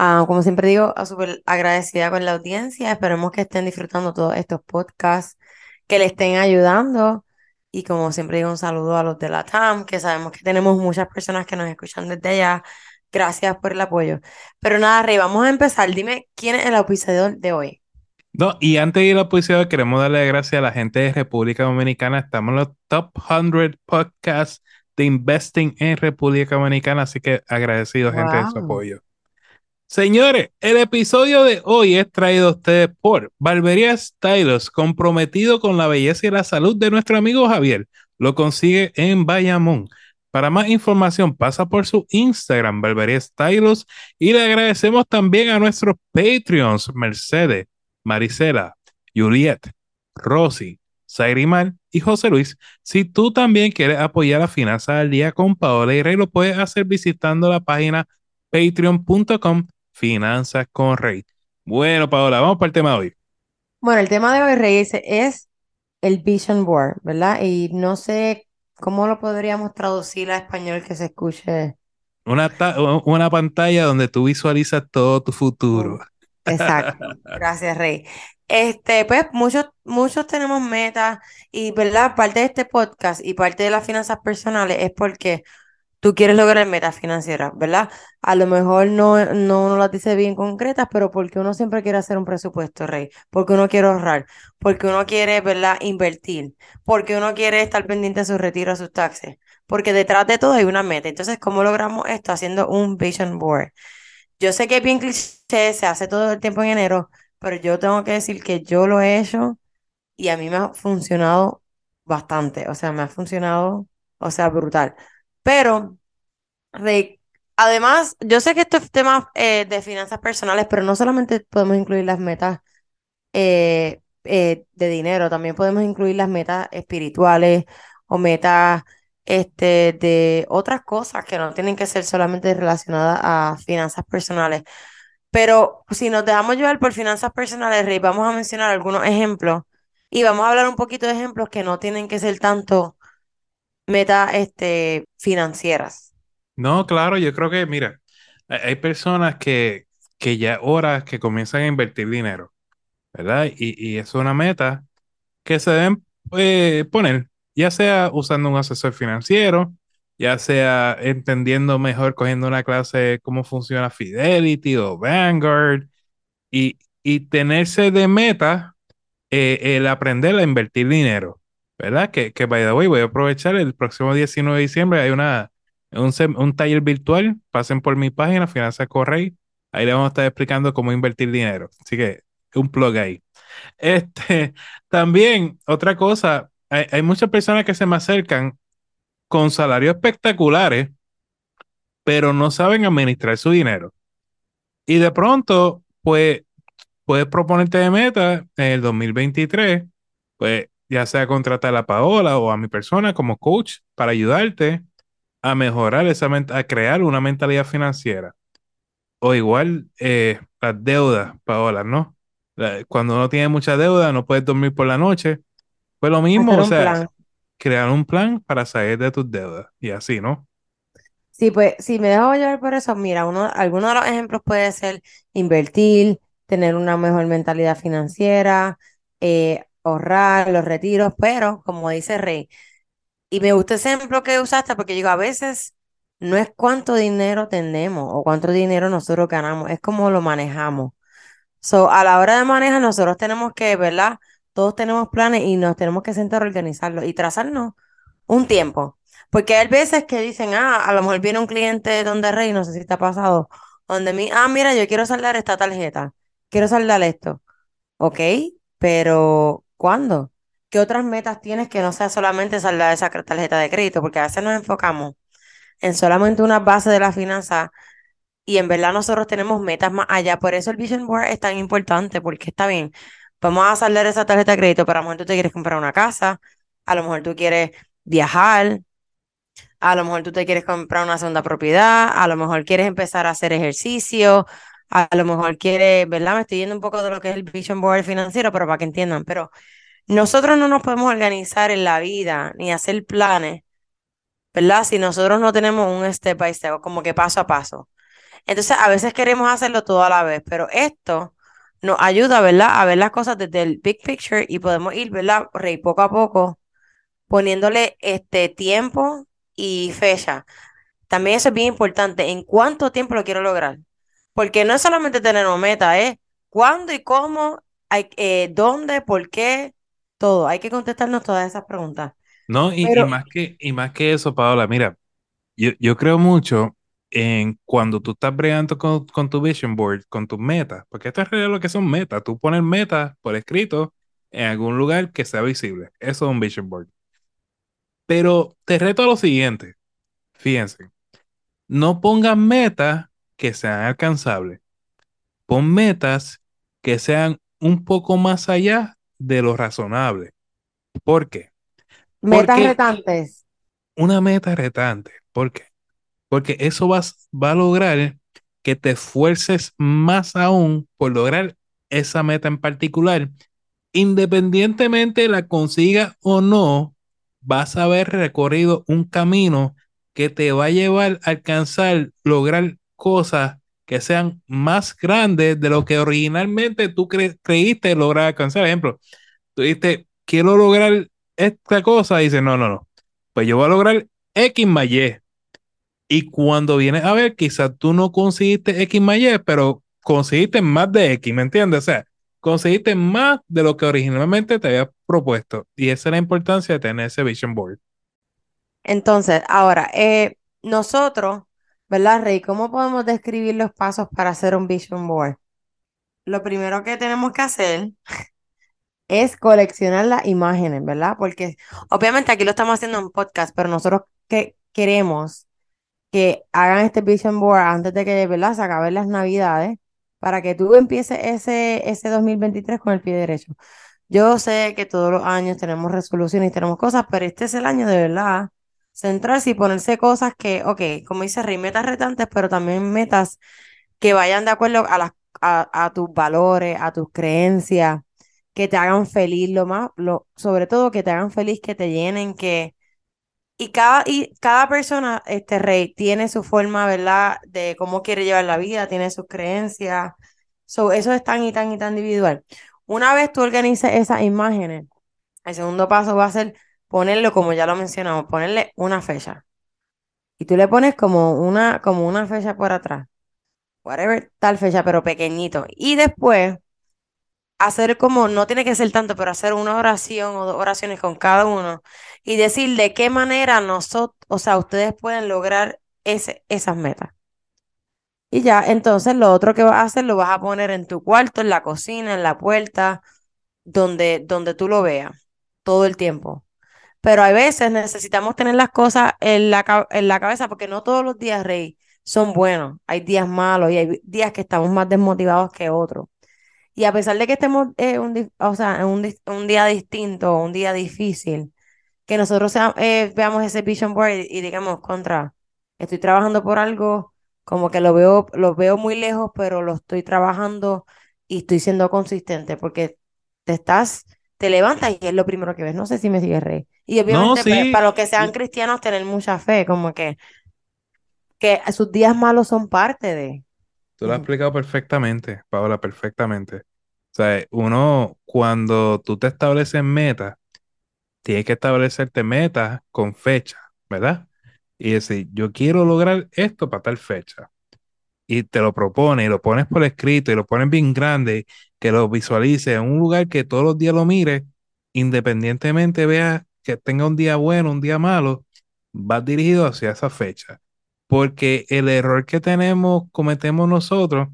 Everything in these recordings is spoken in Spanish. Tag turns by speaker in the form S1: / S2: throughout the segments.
S1: Ah, como siempre digo, súper agradecida con la audiencia. Esperemos que estén disfrutando todos estos podcasts, que le estén ayudando. Y como siempre digo, un saludo a los de la TAM, que sabemos que tenemos muchas personas que nos escuchan desde allá. Gracias por el apoyo. Pero nada, Rey, vamos a empezar. Dime quién es el auspiciador de hoy.
S2: No, y antes de ir al auspiciador, queremos darle gracias a la gente de República Dominicana. Estamos en los top 100 podcasts de investing en República Dominicana, así que agradecido, gente, de su apoyo. Señores, el episodio de hoy es traído a ustedes por Barbería Stylos, comprometido con la belleza y la salud de nuestro amigo Javier. Lo consigue en Bayamón. Para más información, pasa por su Instagram, Barbería Stylos, y le agradecemos también a nuestros Patreons, Mercedes, Marisela, Juliet, Rosy, Sairimar y José Luis. Si tú también quieres apoyar la finanza del día con Paola y Rey, lo puedes hacer visitando la página patreon.com Finanzas con Rey. Bueno, Paola, vamos para el tema de hoy.
S1: Bueno, el tema de hoy, Rey, es el Vision Board, ¿verdad? Y no sé cómo lo podríamos traducir a español que se escuche.
S2: Una, una pantalla donde tú visualizas todo tu futuro.
S1: Exacto. Gracias, Rey. Este, pues muchos, muchos tenemos metas y, ¿verdad? Parte de este podcast y parte de las finanzas personales es porque tú quieres lograr metas financieras, ¿verdad? A lo mejor no, no, no las dice bien concretas, pero porque uno siempre quiere hacer un presupuesto, Rey, porque uno quiere ahorrar, porque uno quiere, ¿verdad? Invertir, porque uno quiere estar pendiente de su retiro, a sus taxes, porque detrás de todo hay una meta. Entonces, ¿cómo logramos esto? Haciendo un vision board. Yo sé que es bien cliché, se hace todo el tiempo en enero, pero yo tengo que decir que yo lo he hecho y a mí me ha funcionado bastante, o sea, me ha funcionado, o sea, brutal. Pero, además, yo sé que esto es tema eh, de finanzas personales, pero no solamente podemos incluir las metas eh, eh, de dinero, también podemos incluir las metas espirituales o metas este, de otras cosas que no tienen que ser solamente relacionadas a finanzas personales. Pero si nos dejamos llevar por finanzas personales, Rey, vamos a mencionar algunos ejemplos y vamos a hablar un poquito de ejemplos que no tienen que ser tanto metas este, financieras.
S2: No, claro, yo creo que, mira, hay personas que, que ya horas que comienzan a invertir dinero, ¿verdad? Y, y es una meta que se deben eh, poner, ya sea usando un asesor financiero, ya sea entendiendo mejor, cogiendo una clase cómo funciona Fidelity o Vanguard, y, y tenerse de meta eh, el aprender a invertir dinero. ¿Verdad? Que, que by the way, voy a aprovechar el próximo 19 de diciembre, hay una, un, un taller virtual, pasen por mi página, Finanzas Correy, ahí le vamos a estar explicando cómo invertir dinero. Así que un plug ahí. Este, también, otra cosa, hay, hay muchas personas que se me acercan con salarios espectaculares, pero no saben administrar su dinero. Y de pronto, pues, puedes proponerte de meta en el 2023, pues ya sea contratar a Paola o a mi persona como coach para ayudarte a mejorar esa a crear una mentalidad financiera. O igual eh, las deudas, Paola, ¿no? Cuando uno tiene mucha deuda, no puedes dormir por la noche. Pues lo mismo, o sea, crear un plan para salir de tus deudas y así, ¿no?
S1: Sí, pues si me dejo llevar por eso, mira, uno, alguno de los ejemplos puede ser invertir, tener una mejor mentalidad financiera, eh, ahorrar, los retiros, pero como dice Rey, y me gusta ese ejemplo que usaste porque digo, a veces no es cuánto dinero tenemos o cuánto dinero nosotros ganamos, es cómo lo manejamos. So, a la hora de manejar, nosotros tenemos que, ¿verdad? Todos tenemos planes y nos tenemos que sentar a organizarlos y trazarnos un tiempo. Porque hay veces que dicen, ah, a lo mejor viene un cliente donde Rey, no sé si te ha pasado, donde mi, ah, mira, yo quiero saldar esta tarjeta, quiero saldar esto. Ok, pero ¿Cuándo? ¿Qué otras metas tienes que no sea solamente saldar esa tarjeta de crédito? Porque a veces nos enfocamos en solamente una base de la finanza y en verdad nosotros tenemos metas más allá. Por eso el Vision Board es tan importante, porque está bien, vamos a saldar esa tarjeta de crédito, pero a lo mejor tú te quieres comprar una casa, a lo mejor tú quieres viajar, a lo mejor tú te quieres comprar una segunda propiedad, a lo mejor quieres empezar a hacer ejercicio, a lo mejor quieres, ¿verdad? Me estoy yendo un poco de lo que es el Vision Board financiero, pero para que entiendan, pero nosotros no nos podemos organizar en la vida ni hacer planes, ¿verdad? Si nosotros no tenemos un step by step, como que paso a paso. Entonces, a veces queremos hacerlo todo a la vez, pero esto nos ayuda, ¿verdad? A ver las cosas desde el big picture y podemos ir, ¿verdad? Rey, poco a poco, poniéndole este tiempo y fecha. También eso es bien importante. ¿En cuánto tiempo lo quiero lograr? Porque no es solamente tener una meta, es cuándo y cómo, hay, eh, dónde, por qué, todo. Hay que contestarnos todas esas preguntas.
S2: No, y, más que, y más que eso, Paola, mira, yo, yo creo mucho en cuando tú estás bregando con, con tu vision board, con tus metas, porque esto es realidad lo que son metas. Tú pones metas por escrito en algún lugar que sea visible. Eso es un vision board. Pero te reto a lo siguiente, fíjense, no pongan metas que sean alcanzables. Pon metas que sean un poco más allá de lo razonable. ¿Por qué?
S1: metas
S2: Porque
S1: retantes.
S2: una meta retante. ¿Por qué? Porque eso va, va a lograr que te esfuerces más aún por lograr esa meta en particular. Independientemente la consiga o no, vas a haber recorrido un camino que te va a llevar a alcanzar, lograr cosas que sean más grandes de lo que originalmente tú cre creíste lograr alcanzar. Ejemplo, tú dijiste, quiero lograr esta cosa, y dices, no, no, no, pues yo voy a lograr X más Y. Y cuando vienes a ver, quizás tú no conseguiste X más Y, pero conseguiste más de X, ¿me entiendes? O sea, conseguiste más de lo que originalmente te había propuesto. Y esa es la importancia de tener ese vision board.
S1: Entonces, ahora, eh, nosotros, ¿verdad, Rey? ¿Cómo podemos describir los pasos para hacer un vision board? Lo primero que tenemos que hacer es coleccionar las imágenes, ¿verdad? Porque obviamente aquí lo estamos haciendo en podcast, pero nosotros que queremos que hagan este vision board antes de que, ¿verdad? Se acaben las navidades para que tú empieces ese, ese 2023 con el pie derecho. Yo sé que todos los años tenemos resoluciones y tenemos cosas, pero este es el año de verdad centrarse y ponerse cosas que, ok, como dice Rey, metas retantes, pero también metas que vayan de acuerdo a, tus valores, a tus creencias, que te hagan feliz, lo más, lo, sobre todo que te hagan feliz, que te llenen, que... Y cada, y cada persona, este rey, tiene su forma, ¿verdad? De cómo quiere llevar la vida, tiene sus creencias. So, eso es tan y tan y tan individual. Una vez tú organices esas imágenes, el segundo paso va a ser ponerlo, como ya lo mencionamos, ponerle una fecha. Y tú le pones como una, como una fecha por atrás. Whatever, tal fecha, pero pequeñito. Y después hacer como, no tiene que ser tanto, pero hacer una oración o dos oraciones con cada uno y decir de qué manera nosotros, o sea, ustedes pueden lograr ese, esas metas. Y ya, entonces lo otro que vas a hacer lo vas a poner en tu cuarto, en la cocina, en la puerta, donde, donde tú lo veas, todo el tiempo. Pero a veces necesitamos tener las cosas en la, en la cabeza porque no todos los días, Rey, son buenos. Hay días malos y hay días que estamos más desmotivados que otros. Y a pesar de que estemos eh, un, o sea, en un, un, día distinto, un día difícil, que nosotros eh, veamos ese vision board y, y, digamos, contra, estoy trabajando por algo, como que lo veo, lo veo muy lejos, pero lo estoy trabajando y estoy siendo consistente, porque te estás, te levantas y es lo primero que ves. No sé si me sigue rey. Y obviamente,
S2: No,
S1: pues, para los que sean cristianos, tener mucha fe, como que, que sus días malos son parte de.
S2: Tú lo has explicado perfectamente, Paola, perfectamente. O sea, uno, cuando tú te estableces metas, tienes que establecerte metas con fecha, ¿verdad? Y decir, yo quiero lograr esto para tal fecha. Y te lo propone, y lo pones por escrito, y lo pones bien grande, que lo visualices en un lugar que todos los días lo mires, independientemente veas que tenga un día bueno, un día malo, vas dirigido hacia esa fecha. Porque el error que tenemos, cometemos nosotros,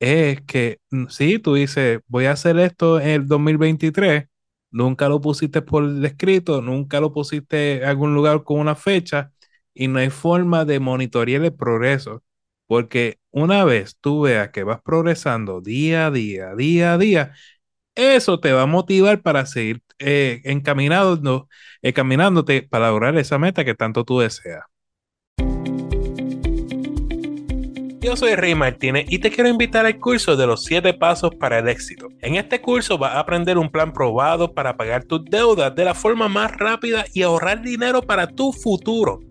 S2: es que si tú dices, voy a hacer esto en el 2023, nunca lo pusiste por escrito, nunca lo pusiste en algún lugar con una fecha y no hay forma de monitorear el progreso. Porque una vez tú veas que vas progresando día a día, día a día, eso te va a motivar para seguir eh, encaminando, encaminándote para lograr esa meta que tanto tú deseas. Yo soy Rey Martínez y te quiero invitar al curso de los 7 pasos para el éxito. En este curso vas a aprender un plan probado para pagar tus deudas de la forma más rápida y ahorrar dinero para tu futuro.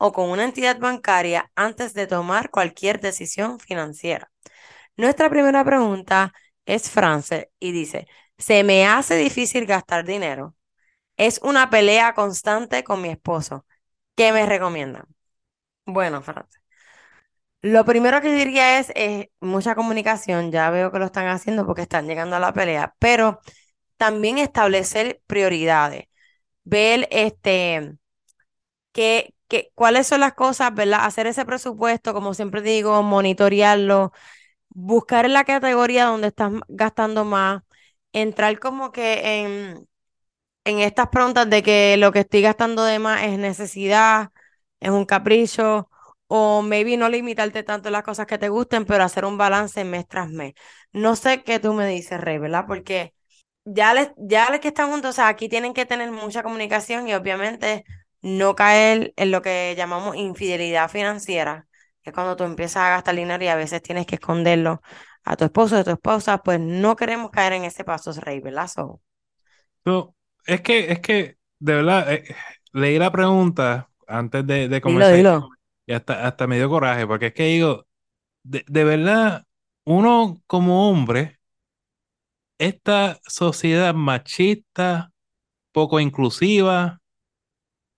S1: o con una entidad bancaria antes de tomar cualquier decisión financiera. Nuestra primera pregunta es France y dice, se me hace difícil gastar dinero. Es una pelea constante con mi esposo. ¿Qué me recomiendan? Bueno, France. Lo primero que diría es, mucha comunicación, ya veo que lo están haciendo porque están llegando a la pelea, pero también establecer prioridades, ver este, qué, cuáles son las cosas, ¿verdad? Hacer ese presupuesto, como siempre digo, monitorearlo, buscar en la categoría donde estás gastando más, entrar como que en, en estas preguntas de que lo que estoy gastando de más es necesidad, es un capricho, o maybe no limitarte tanto las cosas que te gusten, pero hacer un balance mes tras mes. No sé qué tú me dices, Rey, ¿verdad? Porque ya les, ya les que están juntos, o sea, aquí tienen que tener mucha comunicación y obviamente no caer en lo que llamamos infidelidad financiera, que es cuando tú empiezas a gastar dinero y a veces tienes que esconderlo a tu esposo o a tu esposa, pues no queremos caer en ese paso, Rey, ¿verdad?
S2: es que, es que, de verdad, eh, leí la pregunta antes de, de comenzar y hasta, hasta me dio coraje, porque es que digo, de, de verdad, uno como hombre, esta sociedad machista, poco inclusiva,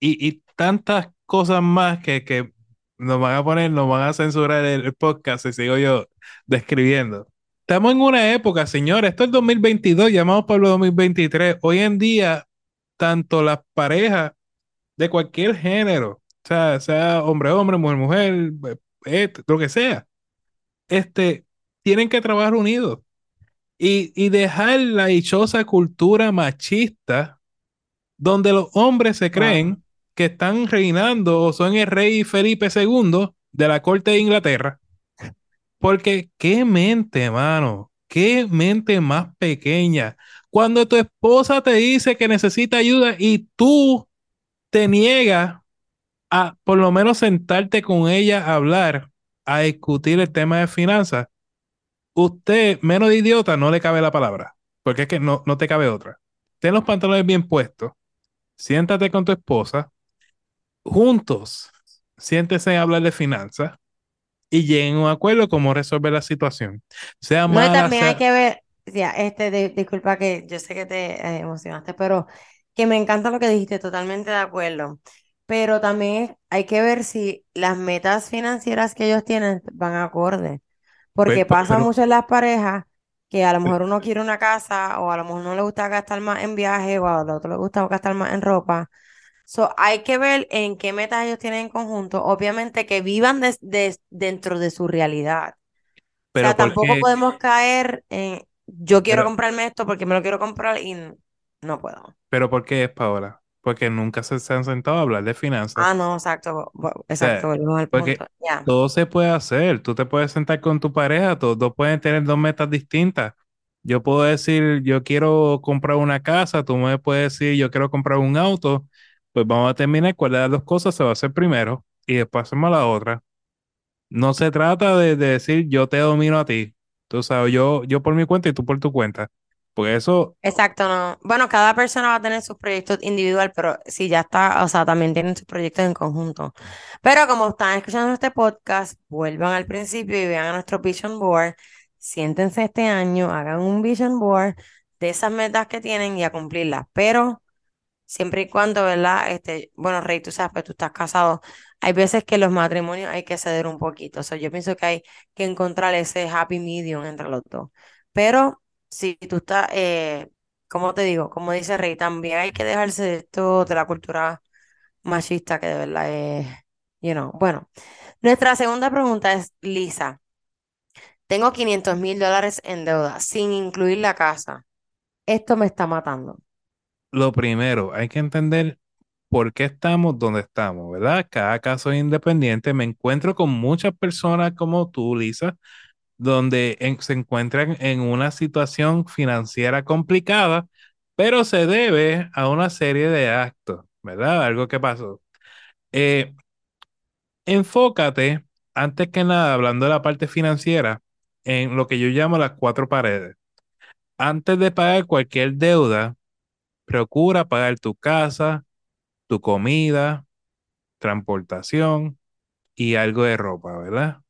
S2: y, tantas cosas más que, que nos van a poner, nos van a censurar el, podcast si sigo yo describiendo. Estamos en una época, señores, esto es el 2022, llamamos Pablo 2023. Hoy en día, tanto las parejas de cualquier género, o sea, sea hombre, hombre, mujer, mujer, eh, lo que sea, este, tienen que trabajar unidos y, y dejar la dichosa cultura machista donde los hombres se creen que están reinando o son el rey Felipe II de la corte de Inglaterra. Porque qué mente, mano, qué mente más pequeña. Cuando tu esposa te dice que necesita ayuda y tú te niegas a por lo menos sentarte con ella a hablar, a discutir el tema de finanzas, usted, menos de idiota, no le cabe la palabra, porque es que no, no te cabe otra. Ten los pantalones bien puestos, siéntate con tu esposa, juntos, siéntese a hablar de finanzas y lleguen a un acuerdo cómo resolver la situación. Sea
S1: no, también hay que ver, ya, este, disculpa que yo sé que te eh, emocionaste, pero que me encanta lo que dijiste, totalmente de acuerdo. Pero también hay que ver si las metas financieras que ellos tienen van acorde. Porque pues, pasa mucho en las parejas que a lo mejor uno quiere una casa o a lo mejor no le gusta gastar más en viaje o a otro le gusta gastar más en ropa So, hay que ver en qué metas ellos tienen en conjunto. Obviamente que vivan dentro de su realidad. Pero o sea, tampoco podemos caer en yo quiero comprarme esto porque me lo quiero comprar y no puedo.
S2: Pero ¿por qué es Paola? Porque nunca se, han sentado a hablar de finanzas.
S1: Ah, no, exacto. Exacto,
S2: porque Todo se puede hacer. Tú te puedes sentar con tu pareja, todos dos pueden tener dos metas distintas. Yo puedo decir, yo quiero comprar una casa, tú me puedes decir, yo quiero comprar un auto pues vamos a terminar cuál de las dos cosas se va a hacer primero y después hacemos la otra. No se trata de, decir yo te domino a ti. Tú sabes, yo, yo por mi cuenta y tú por tu cuenta. Pues eso,
S1: Exacto, no. Bueno, cada persona va a tener sus proyectos individual, pero si ya está, o sea, también tienen sus proyectos en conjunto. Pero como están escuchando este podcast, vuelvan al principio y vean nuestro vision board. Siéntense este año, hagan un vision board de esas metas que tienen y a cumplirlas. Pero siempre y cuando, ¿verdad? Este, bueno, Rey, tú sabes, pues tú estás casado. Hay veces que los matrimonios hay que ceder un poquito. O sea, yo pienso que hay que encontrar ese happy medium entre los dos. Pero si tú estás, eh, como te digo, como dice Rey, también hay que dejarse de esto de la cultura machista que de verdad es, you know. Bueno, nuestra segunda pregunta es, Lisa, tengo 500 mil dólares en deuda sin incluir la casa. Esto me está matando.
S2: Lo primero, hay que entender por qué estamos donde estamos, ¿verdad? Cada caso es independiente. Me encuentro con muchas personas como tú, Lisa, donde se encuentran en una situación financiera complicada, pero se debe a una serie de actos, ¿verdad? Algo que pasó. Eh, enfócate, antes que nada, hablando de la parte financiera, en lo que yo llamo las cuatro paredes. Antes de pagar cualquier deuda, procura pagar tu casa, tu comida, transportación y algo de ropa, ¿verdad?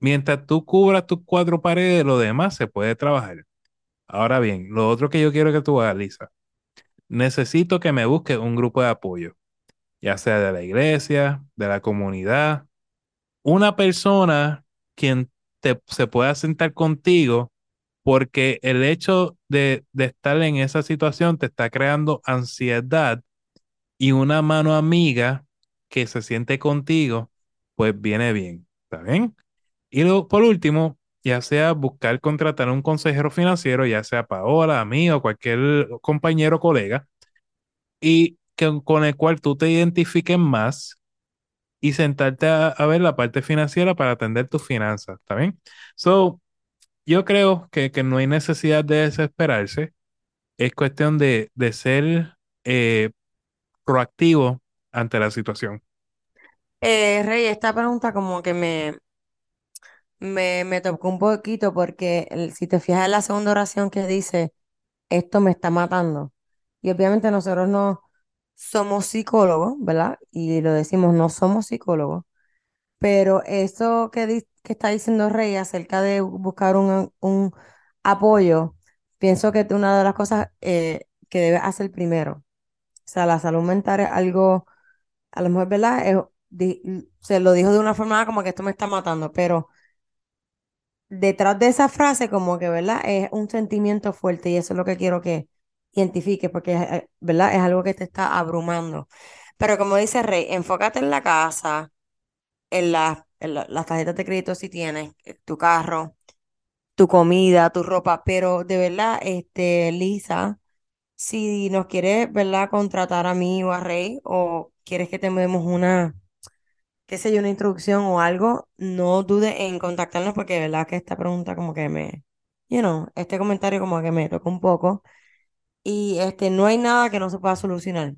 S2: Mientras tú cubras tus cuatro paredes, lo demás se puede trabajar. Ahora bien, lo otro que yo quiero que tú hagas, Lisa, necesito que me busques un grupo de apoyo, ya sea de la iglesia, de la comunidad, una persona quien te, se pueda sentar contigo, porque el hecho de, de estar en esa situación te está creando ansiedad y una mano amiga que se siente contigo, pues viene bien, ¿está bien? Y luego, por último, ya sea buscar contratar un consejero financiero, ya sea Paola, a mí o cualquier compañero o colega, y que, con el cual tú te identifiques más y sentarte a, a ver la parte financiera para atender tus finanzas, ¿está bien? So, yo creo que, que no hay necesidad de desesperarse, es cuestión de, de ser eh, proactivo ante la situación.
S1: Eh, Rey, esta pregunta como que me, me, me tocó un poquito porque si te fijas en la segunda oración que dice, esto me está matando. Y obviamente nosotros no somos psicólogos, ¿verdad? Y lo decimos, no somos psicólogos, pero eso que, di- que está diciendo Rey acerca de buscar un, un apoyo, pienso que es una de las cosas eh, que debes hacer primero. O sea, la salud mental es algo, a lo mejor, ¿verdad? Se lo dijo de una forma como que esto me está matando, pero detrás de esa frase como que, ¿verdad? Es un sentimiento fuerte y eso es lo que quiero que identifiques porque, eh, ¿verdad? Es algo que te está abrumando. Pero como dice Rey, enfócate en la casa, en, la- en la- las tarjetas de crédito si tienes, eh, tu carro, tu comida, tu ropa, pero de verdad, este, Lisa, si nos quieres, ¿verdad? Contratar a mí o a Rey o quieres que te demos una qué sé yo, una introducción o algo, no dude en contactarnos porque de verdad que esta pregunta como que me, you know, este comentario como que me toca un poco y este, no hay nada que no se pueda solucionar.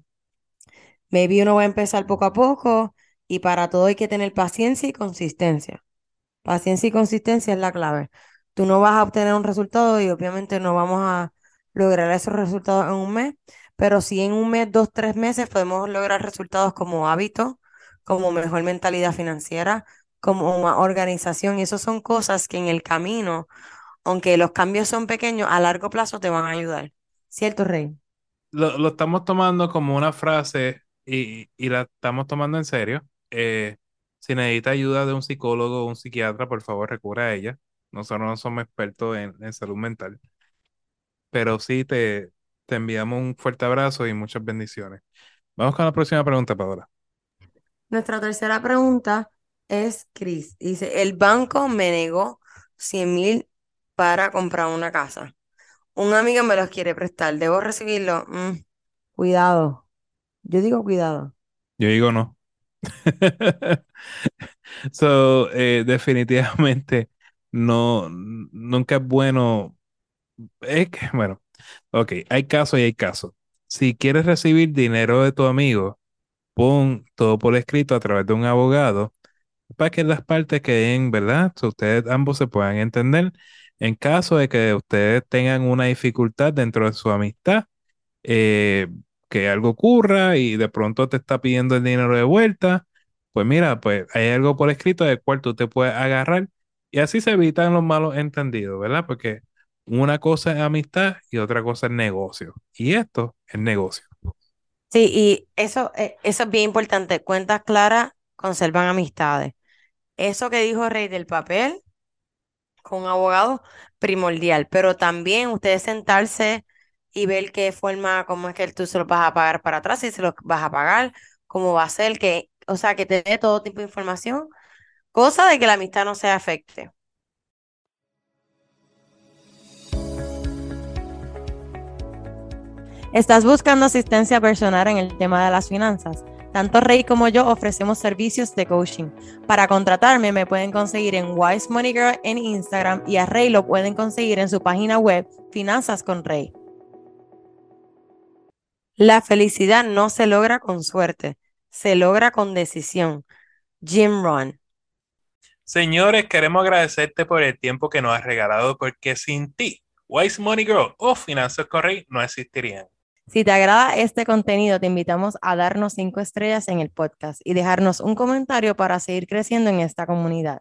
S1: Maybe uno va a empezar poco a poco y para todo hay que tener paciencia y consistencia. Paciencia y consistencia es la clave. Tú no vas a obtener un resultado y obviamente no vamos a lograr esos resultados en un mes, pero sí en un mes, dos, tres meses podemos lograr resultados como hábitos, como mejor mentalidad financiera, como una organización. Y eso son cosas que en el camino, aunque los cambios son pequeños, a largo plazo te van a ayudar. ¿Cierto, Rey?
S2: Lo, lo estamos tomando como una frase y, y la estamos tomando en serio. Eh, si necesita ayuda de un psicólogo o un psiquiatra, por favor recurra a ella. Nosotros no somos expertos en, en salud mental, pero sí te, te enviamos un fuerte abrazo y muchas bendiciones. Vamos con la próxima pregunta, Paola.
S1: Nuestra tercera pregunta es Cris. Dice, el banco me negó 100 mil para comprar una casa. Un amigo me los quiere prestar. ¿Debo recibirlo? Mm, cuidado. Yo digo cuidado.
S2: Yo digo no. So, eh, definitivamente no, nunca es bueno. Es bueno, ok, hay casos y hay casos. Si quieres recibir dinero de tu amigo, pon todo por escrito a través de un abogado para que las partes queden, ¿verdad? So, ustedes ambos se puedan entender. en caso de que ustedes tengan una dificultad dentro de su amistad, eh, que algo ocurra y de pronto te está pidiendo el dinero de vuelta, pues mira, pues hay algo por escrito del cual tú te puedes agarrar y así se evitan los malos entendidos, ¿verdad? Porque una cosa es amistad y otra cosa es negocio. Y esto es negocio.
S1: Sí, y eso, eh, es bien importante. Cuentas claras conservan amistades. Eso que dijo Rey del papel con abogado, primordial. Pero también ustedes sentarse y ver qué forma, cómo es que tú se los vas a pagar para atrás, si se los vas a pagar, cómo va a ser, que, o sea, que te dé todo tipo de información, cosa de que la amistad no se afecte. ¿Estás buscando asistencia personal en el tema de las finanzas? Tanto Rey como yo ofrecemos servicios de coaching. Para contratarme me pueden conseguir en Wise Money Girl en Instagram y a Rey lo pueden conseguir en su página web Finanzas con Rey. La felicidad no se logra con suerte, se logra con decisión. Jim Ron.
S2: Señores, queremos agradecerte por el tiempo que nos has regalado porque sin ti, Wise Money Girl o Finanzas con Rey no existirían.
S1: Si te agrada este contenido, te invitamos a darnos cinco estrellas en el podcast y dejarnos un comentario para seguir creciendo en esta comunidad.